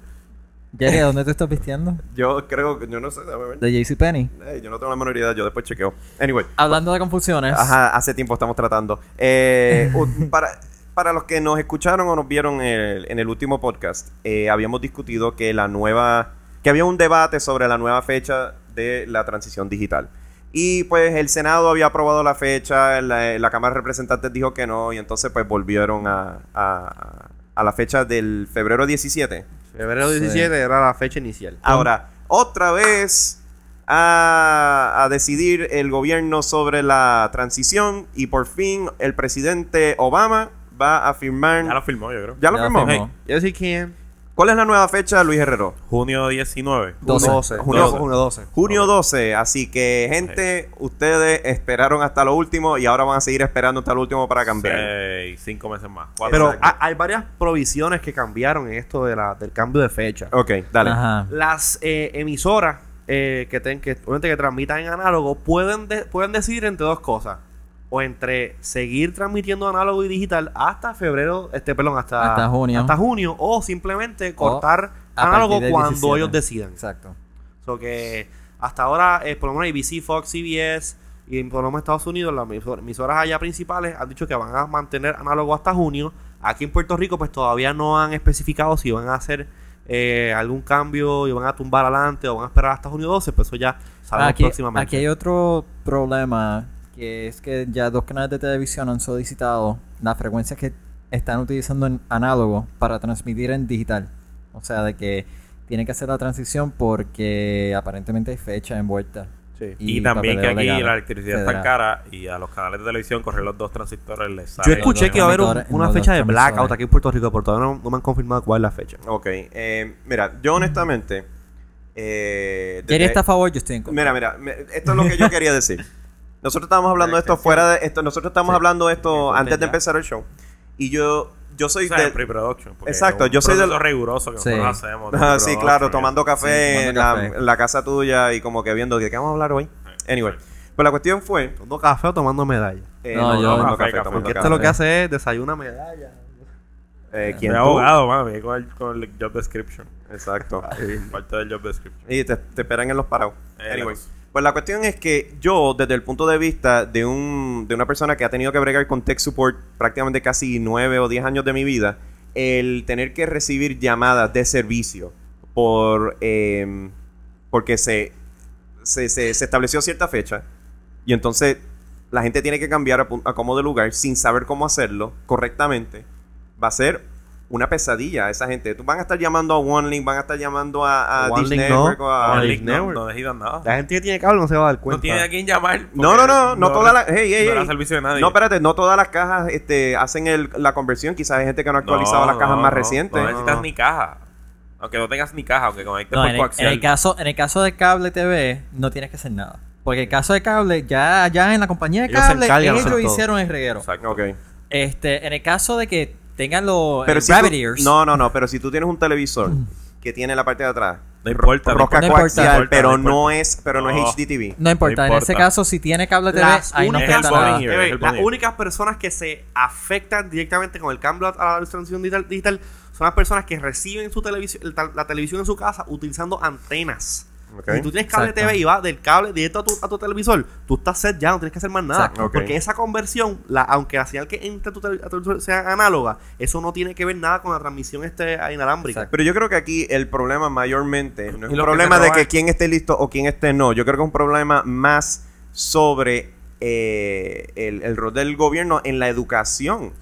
Jerry, ¿a dónde te estás vistiendo? yo creo que yo no sé, déjame ver. De JCPenney. Eh, yo no tengo la menor idea, yo después chequeo. Anyway, Hablando de confusiones. ajá, hace tiempo estamos tratando. Eh, para, para los que nos escucharon o nos vieron en el, en el último podcast, eh, habíamos discutido que la nueva, que había un debate sobre la nueva fecha de la transición digital. Y pues el Senado había aprobado la fecha, la, la Cámara de Representantes dijo que no, y entonces pues volvieron a, a, a la fecha del febrero 17. Febrero Sí. 17 era la fecha inicial. Ahora, otra vez a, a decidir el gobierno sobre la transición y por fin el presidente Obama va a firmar... Ya lo firmó, yo creo. ¿Ya lo Ya firmó? firmó. Yes, he can. ¿Cuál es la nueva fecha, Luis Herrero? Junio 19. 12. 12. Junio- Junio, junio 12. Junio 12, así que gente, ustedes esperaron hasta lo último y ahora van a seguir esperando hasta lo último para cambiar. Seis, cinco meses más. Cuatro Pero meses. hay varias provisiones que cambiaron en esto de la, del cambio de fecha. Ok, dale. Ajá. Las eh, emisoras eh, que, ten- que, obviamente que transmitan en análogo pueden, de- pueden decidir entre dos cosas. O entre seguir transmitiendo análogo y digital hasta febrero, este, perdón, hasta, Hasta junio. hasta junio, o simplemente cortar a análogo cuando 17. ellos decidan. Exacto. So que hasta ahora, eh, por lo menos ABC, Fox, CBS y por lo menos Estados Unidos, las emisor- emisoras allá principales han dicho que van a mantener análogo hasta junio. Aquí en Puerto Rico, pues todavía no han especificado si van a hacer eh, algún cambio y van a tumbar adelante o van a esperar hasta junio 12. Pues eso ya sabemos Aquí, próximamente. aquí hay otro problema que es que ya dos canales de televisión han solicitado las frecuencias que están utilizando en análogo para transmitir en digital. O sea, de que tienen que hacer la transición porque aparentemente hay fecha envuelta. Sí. Y, también que aquí legal la electricidad está cara y a los canales de televisión correr los dos transistores les Yo sale. escuché que iba a haber un- una fecha de blackout aquí en Puerto Rico, pero todavía no, no me han confirmado cuál es la fecha. Ok. eh, mira, yo honestamente. Eh, Jerry desde- está a favor, yo estoy en contra. Mira, mira, esto es lo que yo quería decir. Nosotros estábamos hablando de esto fuera de esto, nosotros estamos Sí. hablando de esto Sí, antes de empezar el show. Y yo yo soy O sea, de pre-production. Exacto, es un yo soy de lo- riguroso que Sí. nosotros hacemos. Ah, sí, claro, tomando café, Sí, tomando en, la, café. en la casa tuya y como que viendo de qué vamos a hablar hoy. Anyway, sí. pues la cuestión fue ¿Tomando café o tomando medalla? eh, No, yo- tomando café, café, café, tomando Porque café. lo que hace es desayuna medalla. Eh, ¿quién abogado, mami, con el, con el job description. Exacto. Parte del job description. Y te, te esperan en los parados. Eh, Anyway. Pues la cuestión es que yo, desde el punto de vista de, un, de una persona que ha tenido que bregar con tech support prácticamente casi nueve o diez años de mi vida, el tener que recibir llamadas de servicio por eh, porque se, se, se- se estableció cierta fecha y entonces la gente tiene que cambiar a, a de lugar sin saber cómo hacerlo correctamente, va a ser una pesadilla a esa gente. Tú van a estar llamando a OneLink, van a estar llamando a, a OneLink Dish no. Network o a- OneLink Link no, Network. no decidan nada. La gente que tiene cable no se va a dar cuenta. No tiene a quién llamar. No, no, no, no porque todas las. Hey, hey, no hey. servicio de nadie. No, espérate, no todas las cajas este, hacen el- la conversión. Quizás hay gente que no ha actualizado No, las cajas no, más no, recientes. No necesitas No. ni caja. Aunque no tengas ni caja, aunque conectes No, por en, el, en coaxial. el caso, en el caso de cable TV, no tienes que hacer nada. Porque el caso de cable, ya, ya en la compañía de Ellos cable, ellos todo. hicieron el reguero. Exacto. Ok. Este, en el caso de que tengan los Pero eh, si rabbit tú- ears, no, no, no, pero si tú tienes un televisor que tiene la parte de atrás, No importa, no. No no pero importa. no es, pero no, No. es HDTV. no importa. No En ese caso, si tiene cable TV, Las ahí no únicas, nada. Eh, las únicas personas que se afectan directamente con el cambio a la transición digital, digital son las personas que reciben su televisión, la televisión en su casa utilizando antenas. Ok. Si tú tienes cable Exacto. TV y va del cable directo a tu, a tu televisor, tú estás set ya, no tienes que hacer más nada. Exacto. Ok. Porque esa conversión, la, aunque la señal que entre a tu, televisor sea análoga, eso no tiene que ver nada con la transmisión este inalámbrica. Exacto. Pero yo creo que aquí el problema mayormente no es un que problema se de que quién esté listo o quién esté no. Yo creo que es un problema más sobre eh, el, el rol del gobierno en la educación.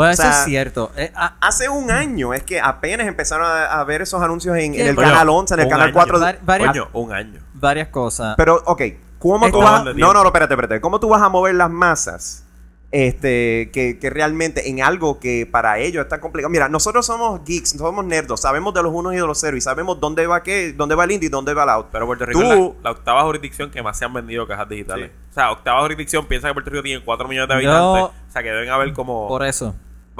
Puede O sea, ser cierto. Eh, ah, Hace un año es que apenas empezaron a, a ver esos anuncios en, en el canal 11, en el canal año. 4. de- Var- varias- un año. varias cosas. Pero, ok, ¿cómo Es tú vas? No, no, no, espérate, espérate. ¿Cómo tú vas a mover las masas? Este, que, que realmente en algo que para ellos está complicado. Mira, nosotros somos geeks, somos nerdos, sabemos de los unos y de los ceros y sabemos dónde va qué, dónde va el indie y dónde va el out. Pero Puerto Rico Tú- es la, la octava jurisdicción que más se han vendido cajas digitales. O sea, octava jurisdicción piensa que Puerto Rico tiene 4 millones de Yo- habitantes. O sea, que deben haber como. por eso.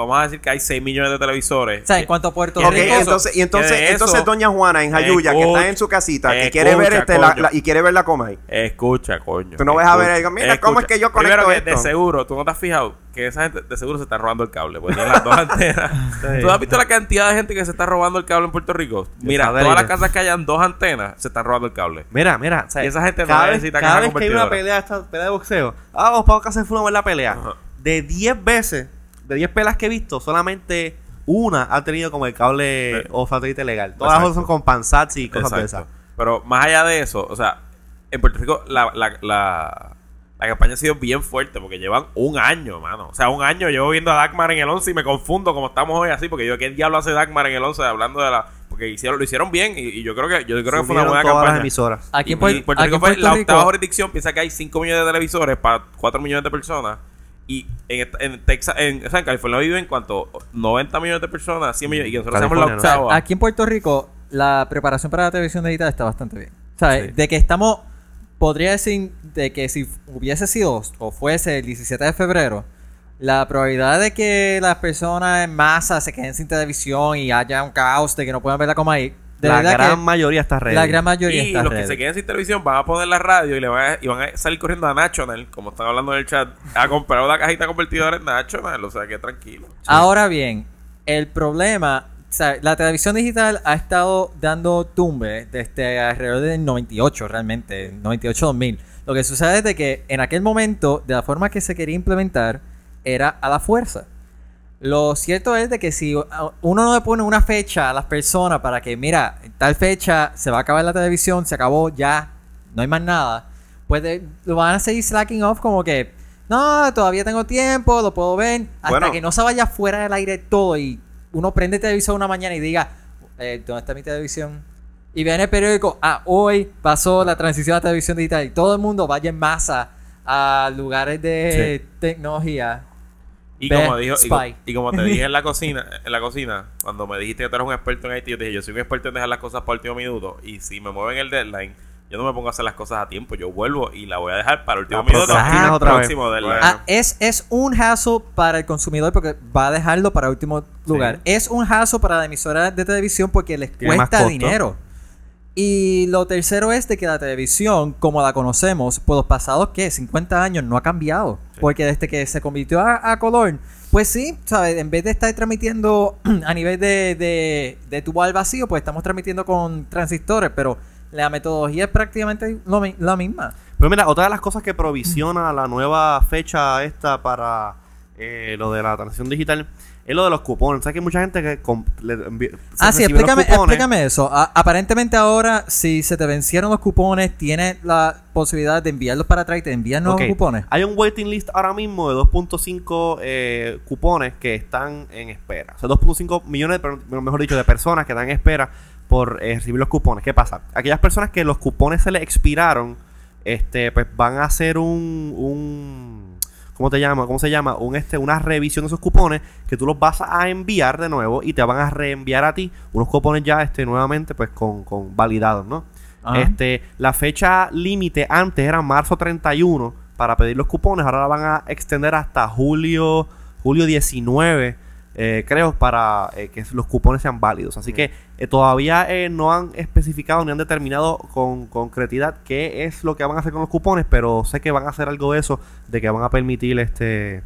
Vamos a decir que hay 6 millones de televisores. O sea, en cuanto a Puerto Rico, entonces, y entonces, eso- entonces doña Juana en Jayuya, que Escucha, está en su casita, que escucha, quiere ver este la, la- y quiere ver la coma ahí. Escucha, coño. Tú no vas a ver Escucha, ahí, digo, mira, ¿cómo es que yo Primero conecto que esto? de seguro, tú no te has fijado que esa gente de seguro se está robando el cable. Tienen las dos antenas. ¿Tú has visto la cantidad de gente que se está robando el cable en Puerto Rico? Mira, todas las casas que hayan dos antenas se están robando el cable. Mira, mira, o sea, Y esa gente no cada vez, necesita cada vez que hay una pelea, esta pelea de boxeo, ah, vamos para casa de fulano a ver la pelea. De 10 veces, de 10 peleas que he visto, solamente una ha tenido como el cable Sí. o satélite legal. Todas las otras son con pansats y cosas de esas. Pero más allá de eso, o sea, en Puerto Rico la, la, la, la campaña ha sido bien fuerte porque llevan un año, mano. O sea, un año llevo viendo a Dagmar en el 11 y me confundo como estamos hoy así porque yo, ¿qué diablo hace Dagmar en el 11 hablando de la... Porque hicieron, lo hicieron bien y, y yo creo que yo creo que fue una buena todas las campaña. emisoras. aquí en Puerto aquí Rico fue Puerto la Rico- octava jurisdicción, piensa que hay 5 millones de televisores para 4 millones de personas. Y en, esta- en Texas, en, o sea, en California viven cuánto, 90 millones de personas, 100 millones, y que nosotros somos la octava. Aquí en Puerto Rico, la preparación para la televisión digital está bastante bien. O sea, Sí. de que estamos, podría decir de que si hubiese sido o fuese el 17 de febrero, la probabilidad de que las personas en masa se queden sin televisión y haya un caos de que no puedan verla como ahí, de la gran que mayoría está ready. la gran mayoría Y está los que se queden sin televisión van a poner la radio y le van a, y van a salir corriendo a National, como están hablando en el chat, a comprar una cajita convertidora en National. O sea, que tranquilo. Ahora bien, el problema, o sea, la televisión digital ha estado dando tumbe desde alrededor del 98 realmente, 98-2000. Lo que sucede es de que en aquel momento, de la forma que se quería implementar, era a la fuerza. Lo cierto es de que si uh, uno no le pone una fecha a las personas para que, mira, en tal fecha se va a acabar la televisión, se acabó ya, no hay más nada, pues de- lo van a seguir slacking off como que no, todavía tengo tiempo, lo puedo ver, hasta Bueno. que no se vaya fuera del aire todo y uno prende el televisor una mañana y diga, eh, ¿dónde está mi televisión? Y ve en el periódico, ah, hoy pasó la transición a la televisión digital y todo el mundo vaya en masa a lugares de tecnología. Y como, dijo, y, Spy. co- y como te dije en la cocina, en la cocina, cuando me dijiste que tú eres un experto en IT, yo te dije, yo soy un experto en dejar las cosas para el último minuto. Y si me mueven el deadline, yo no me pongo a hacer las cosas a tiempo. Yo vuelvo y la voy a dejar para el último La minuto. otra vez. próximo deadline. Bueno. Ah, es, es un hassle para el consumidor porque va a dejarlo para último lugar. Es un hassle para la emisora de televisión porque les cuesta costo. dinero. Y lo tercero es de que la televisión, como la conocemos, por los pasados, ¿qué? 50 años no ha cambiado. Porque desde que se convirtió a, a color, pues sí, ¿sabes? En vez de estar transmitiendo a nivel de, de, de tubo al vacío, pues estamos transmitiendo con transistores, pero la metodología es prácticamente lo la misma. Pero mira, otra de las cosas que provisiona la nueva fecha esta para eh, lo de la transición digital es lo de los cupones. ¿Sabes que hay mucha gente que le Ah, sí, explícame, explícame eso. A- aparentemente ahora, si se te vencieron los cupones, tienes la posibilidad de enviarlos para atrás y te envían nuevos cupones. Hay un waiting list ahora mismo de 2.5 eh, cupones que están en espera. O sea, 2.5 millones, mejor dicho, de personas que están en espera por eh, recibir los cupones. ¿Qué pasa? Aquellas personas que los cupones se les expiraron, este, pues van a hacer un, un ¿cómo te llama? ¿Cómo se llama? Un este, una revisión de esos cupones que tú los vas a enviar de nuevo y te van a reenviar a ti unos cupones ya este nuevamente pues con, con validados, ¿no? Ajá. Este, la fecha límite antes era marzo 31 para pedir los cupones, ahora la van a extender hasta julio julio 19, eh, creo, para eh, que los cupones sean válidos. Así que eh, todavía eh, no han especificado ni han determinado con concretidad qué es lo que van a hacer con los cupones, pero sé que van a hacer algo de eso, de que van a permitir este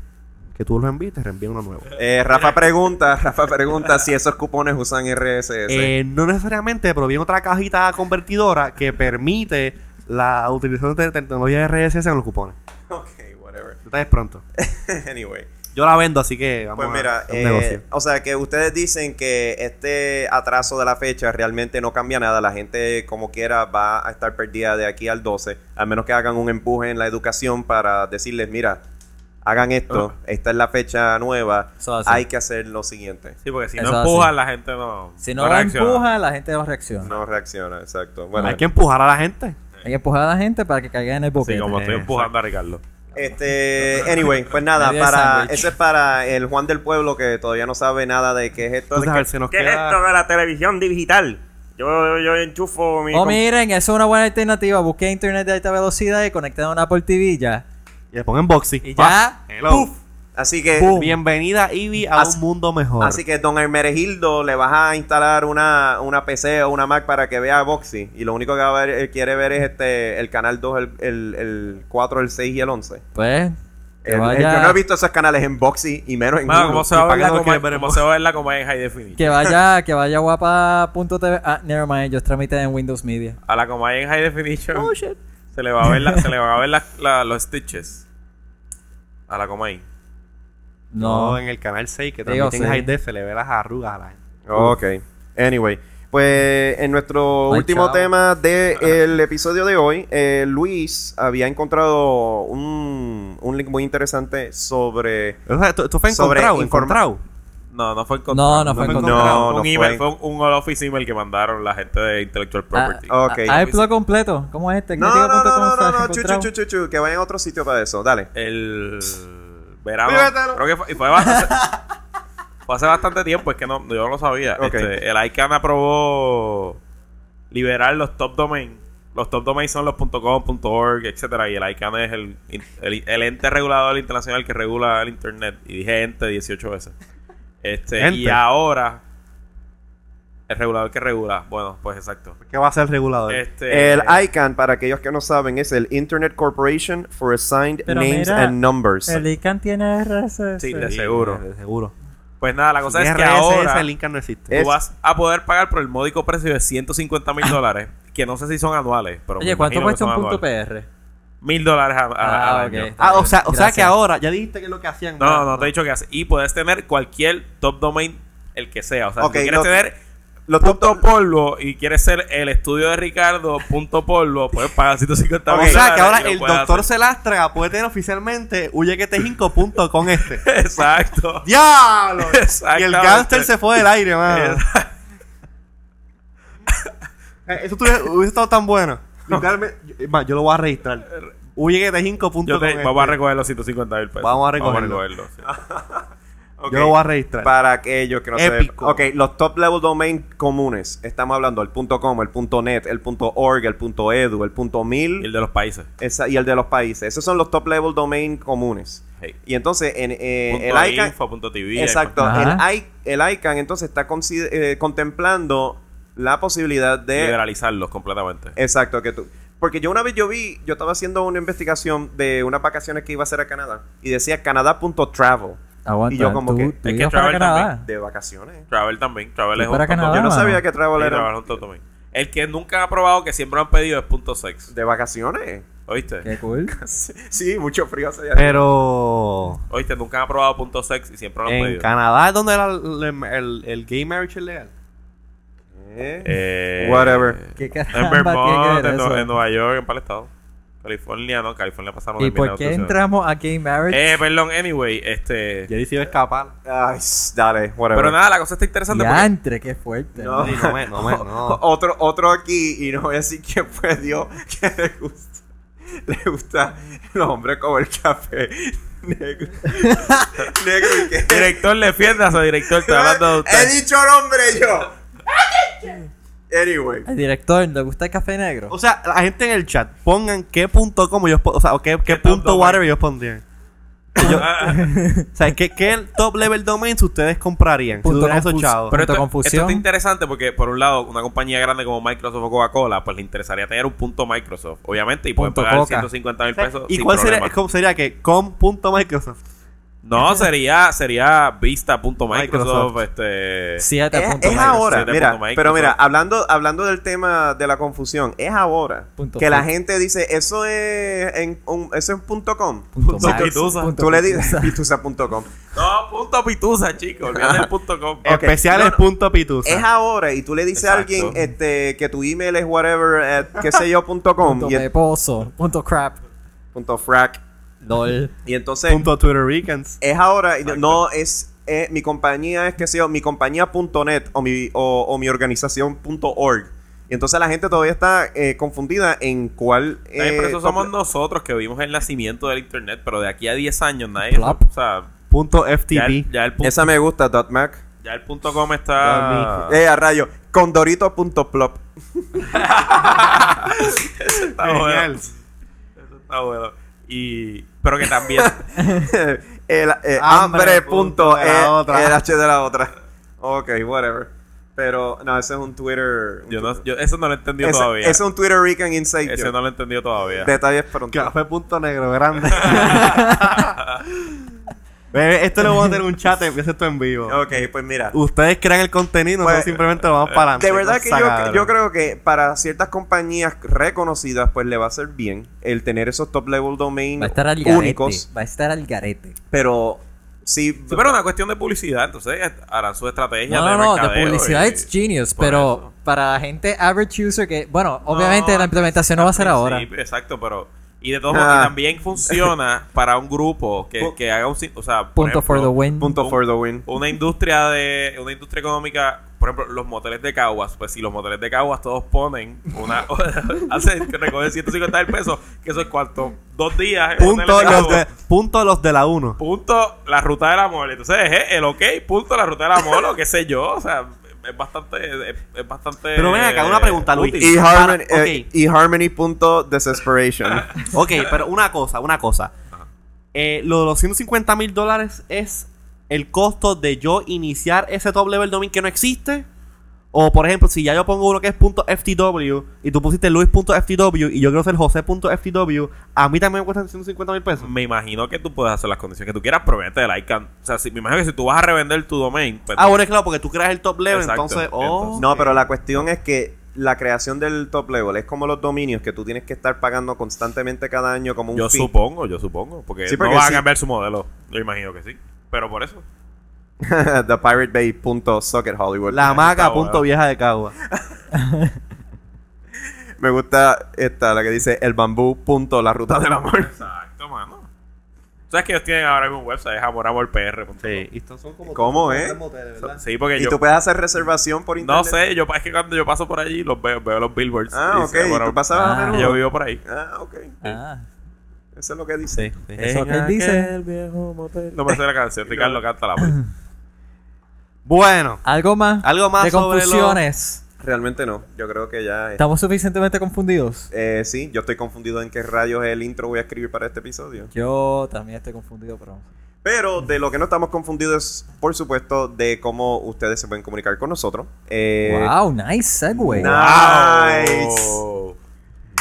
que tú los envíes, te reenvíen uno nuevo. Eh, Rafa pregunta, Rafa pregunta si esos cupones usan RSS. Eh, no necesariamente, pero viene otra cajita convertidora que permite la utilización de tecnología RSS en los cupones. ok, whatever. Detalles pronto. anyway. Yo la vendo, así que vamos Pues a mira, hacer un eh, negocio. o sea que ustedes dicen que este atraso de la fecha realmente no cambia nada. La gente como quiera va a estar perdida de aquí al 12, al menos que hagan un empuje en la educación para decirles, mira, hagan esto, esta es la fecha nueva, hay que hacer lo siguiente. Sí, porque si Eso no así. empujan, la gente no. Si no, la reacciona. empuja, la gente no reacciona. No reacciona, exacto. Bueno, Hay que empujar a la gente. Hay que empujar a la gente para que caiga en el boquete. Sí, como estoy Eh, empujando a Ricardo. Este, anyway, pues nada, para eso es para el Juan del pueblo que todavía no sabe nada de qué es esto. Entonces, a ver, se nos ¿Qué es esto de la televisión digital? Yo, yo enchufo mi... Oh, miren, eso es una buena alternativa. Busqué internet de alta velocidad y conecté a una Apple TV y ya. Y le pongan boxy. Y ya, Hello. ¡puf! Así que. Bienvenida, Ivy, a Así- un mundo mejor. Así que, don Hermeregildo, le vas a instalar una, una PC o una Mac para que vea Boxy. Y lo único que va a ver, él quiere ver es este el canal 2, el, el, el 4, el 6 y el 11. Pues, El- el- vaya, yo no he visto esos canales en Boxy y menos en Hulu. ¿cómo se va a ¿Y ver para la qué no coma, quieres ver en cómo se va a ver la coma en high definition? que vaya, que vaya guapa.tv. Ah, never mind, ellos transmiten en Windows Media. A la coma en high definition Oh, shit. se le va a ver, la, se le van a ver la- la- los stitches. A la coma ahí. No, No. en el canal 6 que Digo, también en sí. def se le ve las arrugas a la gente. Ok. Anyway. Pues en nuestro Ay, último chao. tema del episodio de hoy, eh, Luis había encontrado un, un link muy interesante sobre... O sea, esto, esto fue Sobre encontrado. No, no fue encontrado. No, no fue fue encontrado. No, un no email, fue. fue un, un office email que mandaron la gente de Intellectual Property. Ah, Ok. ah, el plug completo. ¿Cómo es este? No, no, no, no, no, no, chu, chu, chu, chu, que vayan a otro sitio para eso, dale. El verano. Creo que fue, y fue bastante, fue hace bastante tiempo, es que no, yo no lo sabía. Ok. Este, el ICANN aprobó liberar los top domain. Los top domains son los .com, .org, etcétera, y el ICANN es el, el, el ente regulador internacional que regula el internet. Y dije ente 18 veces. Este, y ahora el regulador que regula. Bueno, pues exacto. ¿Qué va a ser el regulador? Este, El ICANN, para aquellos que no saben, es el Internet Corporation for Assigned Pero Names mira, and Numbers. El ICANN tiene RSS. Sí, de Sí, seguro. De seguro. Pues nada, la cosa es que RSS ahora el Lincoln no existe. Es- tú vas a poder pagar por el módico precio de 150 mil dólares, que no sé si son anuales, pero Oye, ¿cuánto cuesta un punto anuales. PR? Mil dólares Ah, año. Ah, o sea, o sea que ahora, ya dijiste que es lo que hacían. No, no, te he dicho que hace. Y puedes tener cualquier top domain, el que sea. O sea, si tú quieres tener Los punto polvo y quieres ser el estudio de Ricardo punto polvo, puedes pagar 150 O dólares sea que ahora el doctor. Celastra puede tener oficialmente huye que te jinco punto con este. Exacto. ¡Diablo! Y el gangster se fue del aire, mano. Eh, Eso hubiese estado tan bueno. Literalmente, yo, lo voy a registrar. Huye que te jinco punto Yo te- con vamos a este. recoger los 150 mil pesos. Vamos a recogerlo. recogerlo, sí. Ok. Yo lo voy a registrar. Para aquellos que no Épico. sepan. Ok, los top level domain comunes. Estamos hablando el .com, el .net, el .org, el .edu, el Y el .mil de los países. esa- y el de los países. Esos son los top level domain comunes. Hey. Y entonces en eh, Punto el ICANN... info, punto TV, Exacto. El, I- el ICANN entonces está eh, contemplando la posibilidad de... Liberalizarlos completamente. Exacto, que tú... Porque yo una vez yo vi, yo estaba haciendo una investigación de unas vacaciones que iba a hacer a Canadá y decía canadá.travel Aguanta, Y yo como tú, que- tú es que Travel Canadá. de vacaciones. Travel también. Travel ¿Y es para un Canadá? Yo no sabía que travel era Travel es un domain. El que nunca ha probado que siempre han pedido es punto sex. de vacaciones. ¿Oíste? Qué cool. Sí, mucho frío hace allá. Pero ¿Oíste? Nunca han probado punto sex y siempre lo han en pedido. Canadá es donde era el, el- el gay marriage es legal. Eh, Eh, Whatever. ¿Qué En Vermont, ver en, en Nueva York, en estados. California, no, California pasaron ¿Y de por qué entramos a gay marriage? Eh, perdón, anyway, este... Jerry se iba a escapar. Ay, dale, whatever. Pero nada, la cosa está interesante porque... Diantre, qué fuerte. No. No me- no me- no. otro, otro aquí, y no voy a decir quién fue Dios, que le gusta. Le gusta los hombres como el café negro. negro y que. Director, defiéndase, director, estoy hablando de He usted. dicho nombre yo. Anyway. Al director, ¿le gusta el café negro? O sea, la gente en el chat, pongan qué punto como ellos, po- o sea, o qué, qué ¿Qué top punto whatever ellos pondrían. O sea, ¿qué, qué top level domains ustedes comprarían si Punto tuvieran esos chavos? Pero Punto esto, confusión. esto está interesante porque, por un lado, una compañía grande como Microsoft o Coca-Cola, pues le interesaría tener un punto Microsoft, obviamente, y pueden Punto pagar Coca. 150 mil pesos. ¿Y sin cuál sería, problema. cómo sería que com.microsoft? No, sería, sería Vista.microsoft, Microsoft. este... Siete Es, puntos es ahora, Siete mira, punto Microsoft. pero mira, hablando, hablando del tema de la confusión, es ahora Punto que la com. gente dice, eso es en un, eso es punto com. Punto Punto. Pitusa. Punto Tú le dices Pitusa. pitusa.com. No, punto pitusa, chicos, olvídate del punto com. Ok, Especiales no, no. punto pitusa. Es ahora y tú le dices a Exacto. alguien este, que tu email es whatever, at, qué sé yo, punto com Punto y, peposo. Punto crap. punto frac. LOL. Y entonces punto Twitter Ricans. es ahora, y no es, eh, mi compañía es que yo, mi compañía punto net o mi, o, o mi organización punto org. Y entonces la gente todavía está eh, confundida en cuál... Eh, eso somos nosotros que vimos el nacimiento del internet, pero de aquí a 10 años nadie... Plop. O sea, Punto ya FTP. el, ya el punto, Esa me gusta, dot Mac. ya el punto com está... Eh, a rayo. Condorito.plop. está bueno. Genial. Eso está bueno. Y... Pero que también... el eh, Hambre, punto punto de la eh, otra. el H de la otra. Ok, whatever. Pero no, ese es un Twitter. yo no, yo eso no lo he entendido ese, todavía. ese es un Twitter Rican Insight. Ese no lo he entendido todavía. Detalles pronto. Café punto negro, grande. Esto lo vamos a tener un chat empieza esto en vivo. Ok, pues mira. Ustedes crean el contenido, nosotros Pues, simplemente lo vamos para adelante. De verdad que yo, creo que para ciertas compañías reconocidas, pues le va a ser bien el tener esos top level domain Va a estar al garete. únicos. Va a estar al garete. Pero sí, Sí, pero es una cuestión de publicidad, entonces harán su estrategia No, de no, no, de publicidad it's genius, pero eso. para la gente average user que, bueno, obviamente No, la implementación no va a ser ahora. principio, Exacto, pero y de todos Ah. y también funciona para un grupo que, que haga un, o sea, Punto for the win. punto un- for the win. Una industria de una industria económica, por ejemplo, los moteles de Caguas, pues si los moteles de Caguas todos ponen una hacen que recogen 150 mil pesos, que eso es cuánto, dos días Punto los, de, punto los de la 1. punto la ruta del amor. Entonces, eh, el ok, punto la ruta del amor, o qué sé yo, o sea, es bastante es, es bastante Pero ven acá, una pregunta, Luis. útil. Y Harmony, eh, Harmony punto desesperation. Ok, pero una cosa, una cosa. Eh, lo de los 150 mil dólares es el costo de yo iniciar ese top level domain que no existe. O por ejemplo, si ya yo pongo uno que es .ftw y tú pusiste luis.ftw y yo quiero ser jose.ftw, a mí también me cuestan 150 mil pesos. Me imagino que tú puedes hacer las condiciones que tú quieras, pero obviamente el ICANN. O sea, si, me imagino que si tú vas a revender tu domain, pues Ah, bueno, es claro, porque tú creas el top level, Exacto, entonces... Oh, entonces- No, pero la cuestión es que la creación del top level es como los dominios que tú tienes que estar pagando constantemente cada año como un yo fee. supongo, yo supongo. Porque, Sí, porque no van sí. a cambiar su modelo. Yo imagino que sí. Pero por eso. ThePirateBay.SocketHollywood. La maca, punto vieja de Cagua. Me gusta esta, la que dice el bambú. Punto, la ruta del amor. Exacto, mano. ¿Sabes que ellos tienen ahora mismo un website? Es amoramorpr. Sí, y estos son como. ¿Cómo, eh? moteles, ¿verdad? Sí, porque Y yo... tú puedes hacer reservación por No internet. sé, yo, es que cuando yo paso por allí los veo, veo los billboards. Ah, Y ok. dice, ¿Tú pasabas Ah. a y menudo? Yo vivo por ahí. Ah, ok. Ah. Eso es lo que dice. Sí, sí. Eso es lo que él dice. No me sé la canción. Ricardo, cántala. pues. Bueno, ¿Algo más? Algo más de sobre lo- confusiones. Realmente no. Yo creo que ya... ¿Estamos suficientemente confundidos? eh, sí, yo estoy confundido en qué rayos el intro voy a escribir para este episodio. Yo también estoy confundido, pero... Pero de lo que no estamos confundidos es, por supuesto, de cómo ustedes se pueden comunicar con nosotros. Eh, wow, nice segue. Nice. Wow.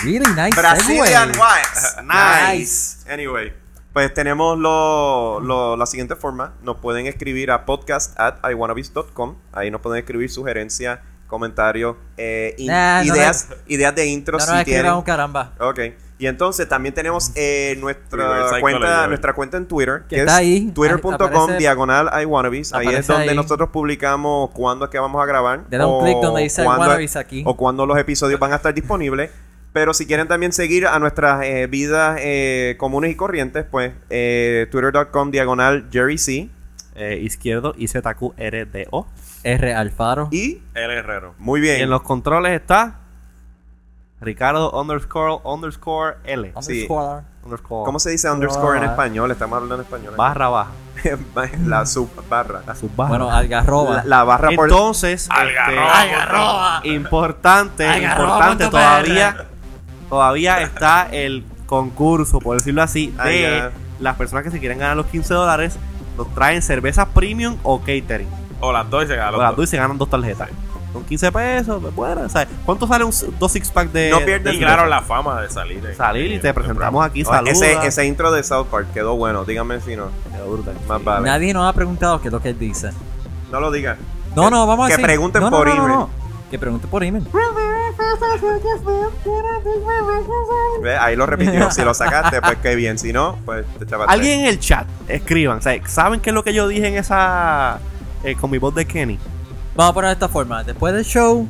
Really nice Brazilian segue. Wax. Nice. Nice. Anyway, pues tenemos lo, lo- la siguiente forma. Nos pueden escribir a podcast at iwannabes.com. Ahí nos pueden escribir sugerencias, comentarios, eh, in- Nah, no ideas, ideas de intro No si tienen. un caramba. Ok. Y entonces también tenemos eh, nuestra cuenta, nuestra cuenta en Twitter, Que que está ahí, twitter.com diagonal iwannabes. Ahí es donde ahí. nosotros publicamos cuándo es que vamos a grabar. Le da un o clic donde dice iWannabes aquí. O cuándo los episodios van a estar disponibles. Pero si quieren también seguir a nuestras eh, vidas eh, comunes y corrientes, pues eh, twitter.com diagonal Jerry C. eh, izquierdo IZQRDO. R Alfaro. Y El Herrero. muy Y bien. en los controles está Ricardo underscore underscore L. Sí. Underscore. ¿Cómo se dice underscore en español? Estamos hablando en español. Barra baja. la sub barra. La subbarra. Bueno, Algarroba. La, la barra por Entonces, Algarroba. este, importante, Algarroba importante punto todavía, todavía está el concurso, por decirlo así, Ah, de las personas que se quieren ganar los 15 dólares, nos traen cervezas premium o catering. O las dos y se ganan O las dos. dos y se ganan dos tarjetas. Con 15 pesos, pues bueno, ¿sabes? ¿Cuánto sale un dos six pack de, No de pierden Y cerveza? claro, la fama de salir. Salir y te presentamos aquí, saluda. ese, ese intro de South Park quedó bueno. Díganme si no. Quedó brutal. Más Sí. vale. Nadie nos ha preguntado qué es lo que él dice. No lo digan. No, Que- no, vamos a Que decir. pregunten No, no, por no, no, email. No. Que pregunten por email. Ve, Ahí lo repitió. si lo sacaste, pues qué bien. Si no, pues te chavaste. Alguien en el chat, escriban. ¿Saben qué es lo que yo dije en esa. eh, con mi voz de Kenny? Vamos a poner de esta forma. Después del show,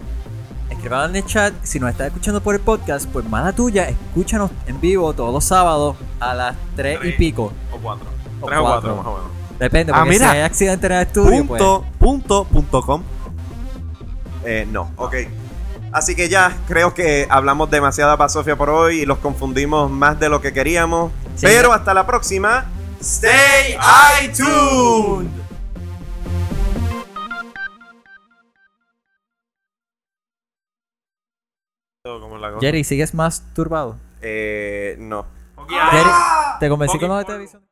escriban en el chat. Si nos estás escuchando por el podcast, pues mala tuya, escúchanos en vivo todos los sábados a las 3 y pico. O cuatro. O Tres o cuatro. cuatro, más o menos. Depende, Ah, mira. si hay accidente en el estudio, pues. Punto, punto, punto com. Eh, no, ok. Así que ya, creo que hablamos demasiada pasofia por hoy y los confundimos más de lo que queríamos. Sí. Pero hasta la próxima. Stay iTunes. Como la cosa. Jerry, ¿sigues más turbado? Eh, no. Jerry, ¿te convencí con lo de televisión?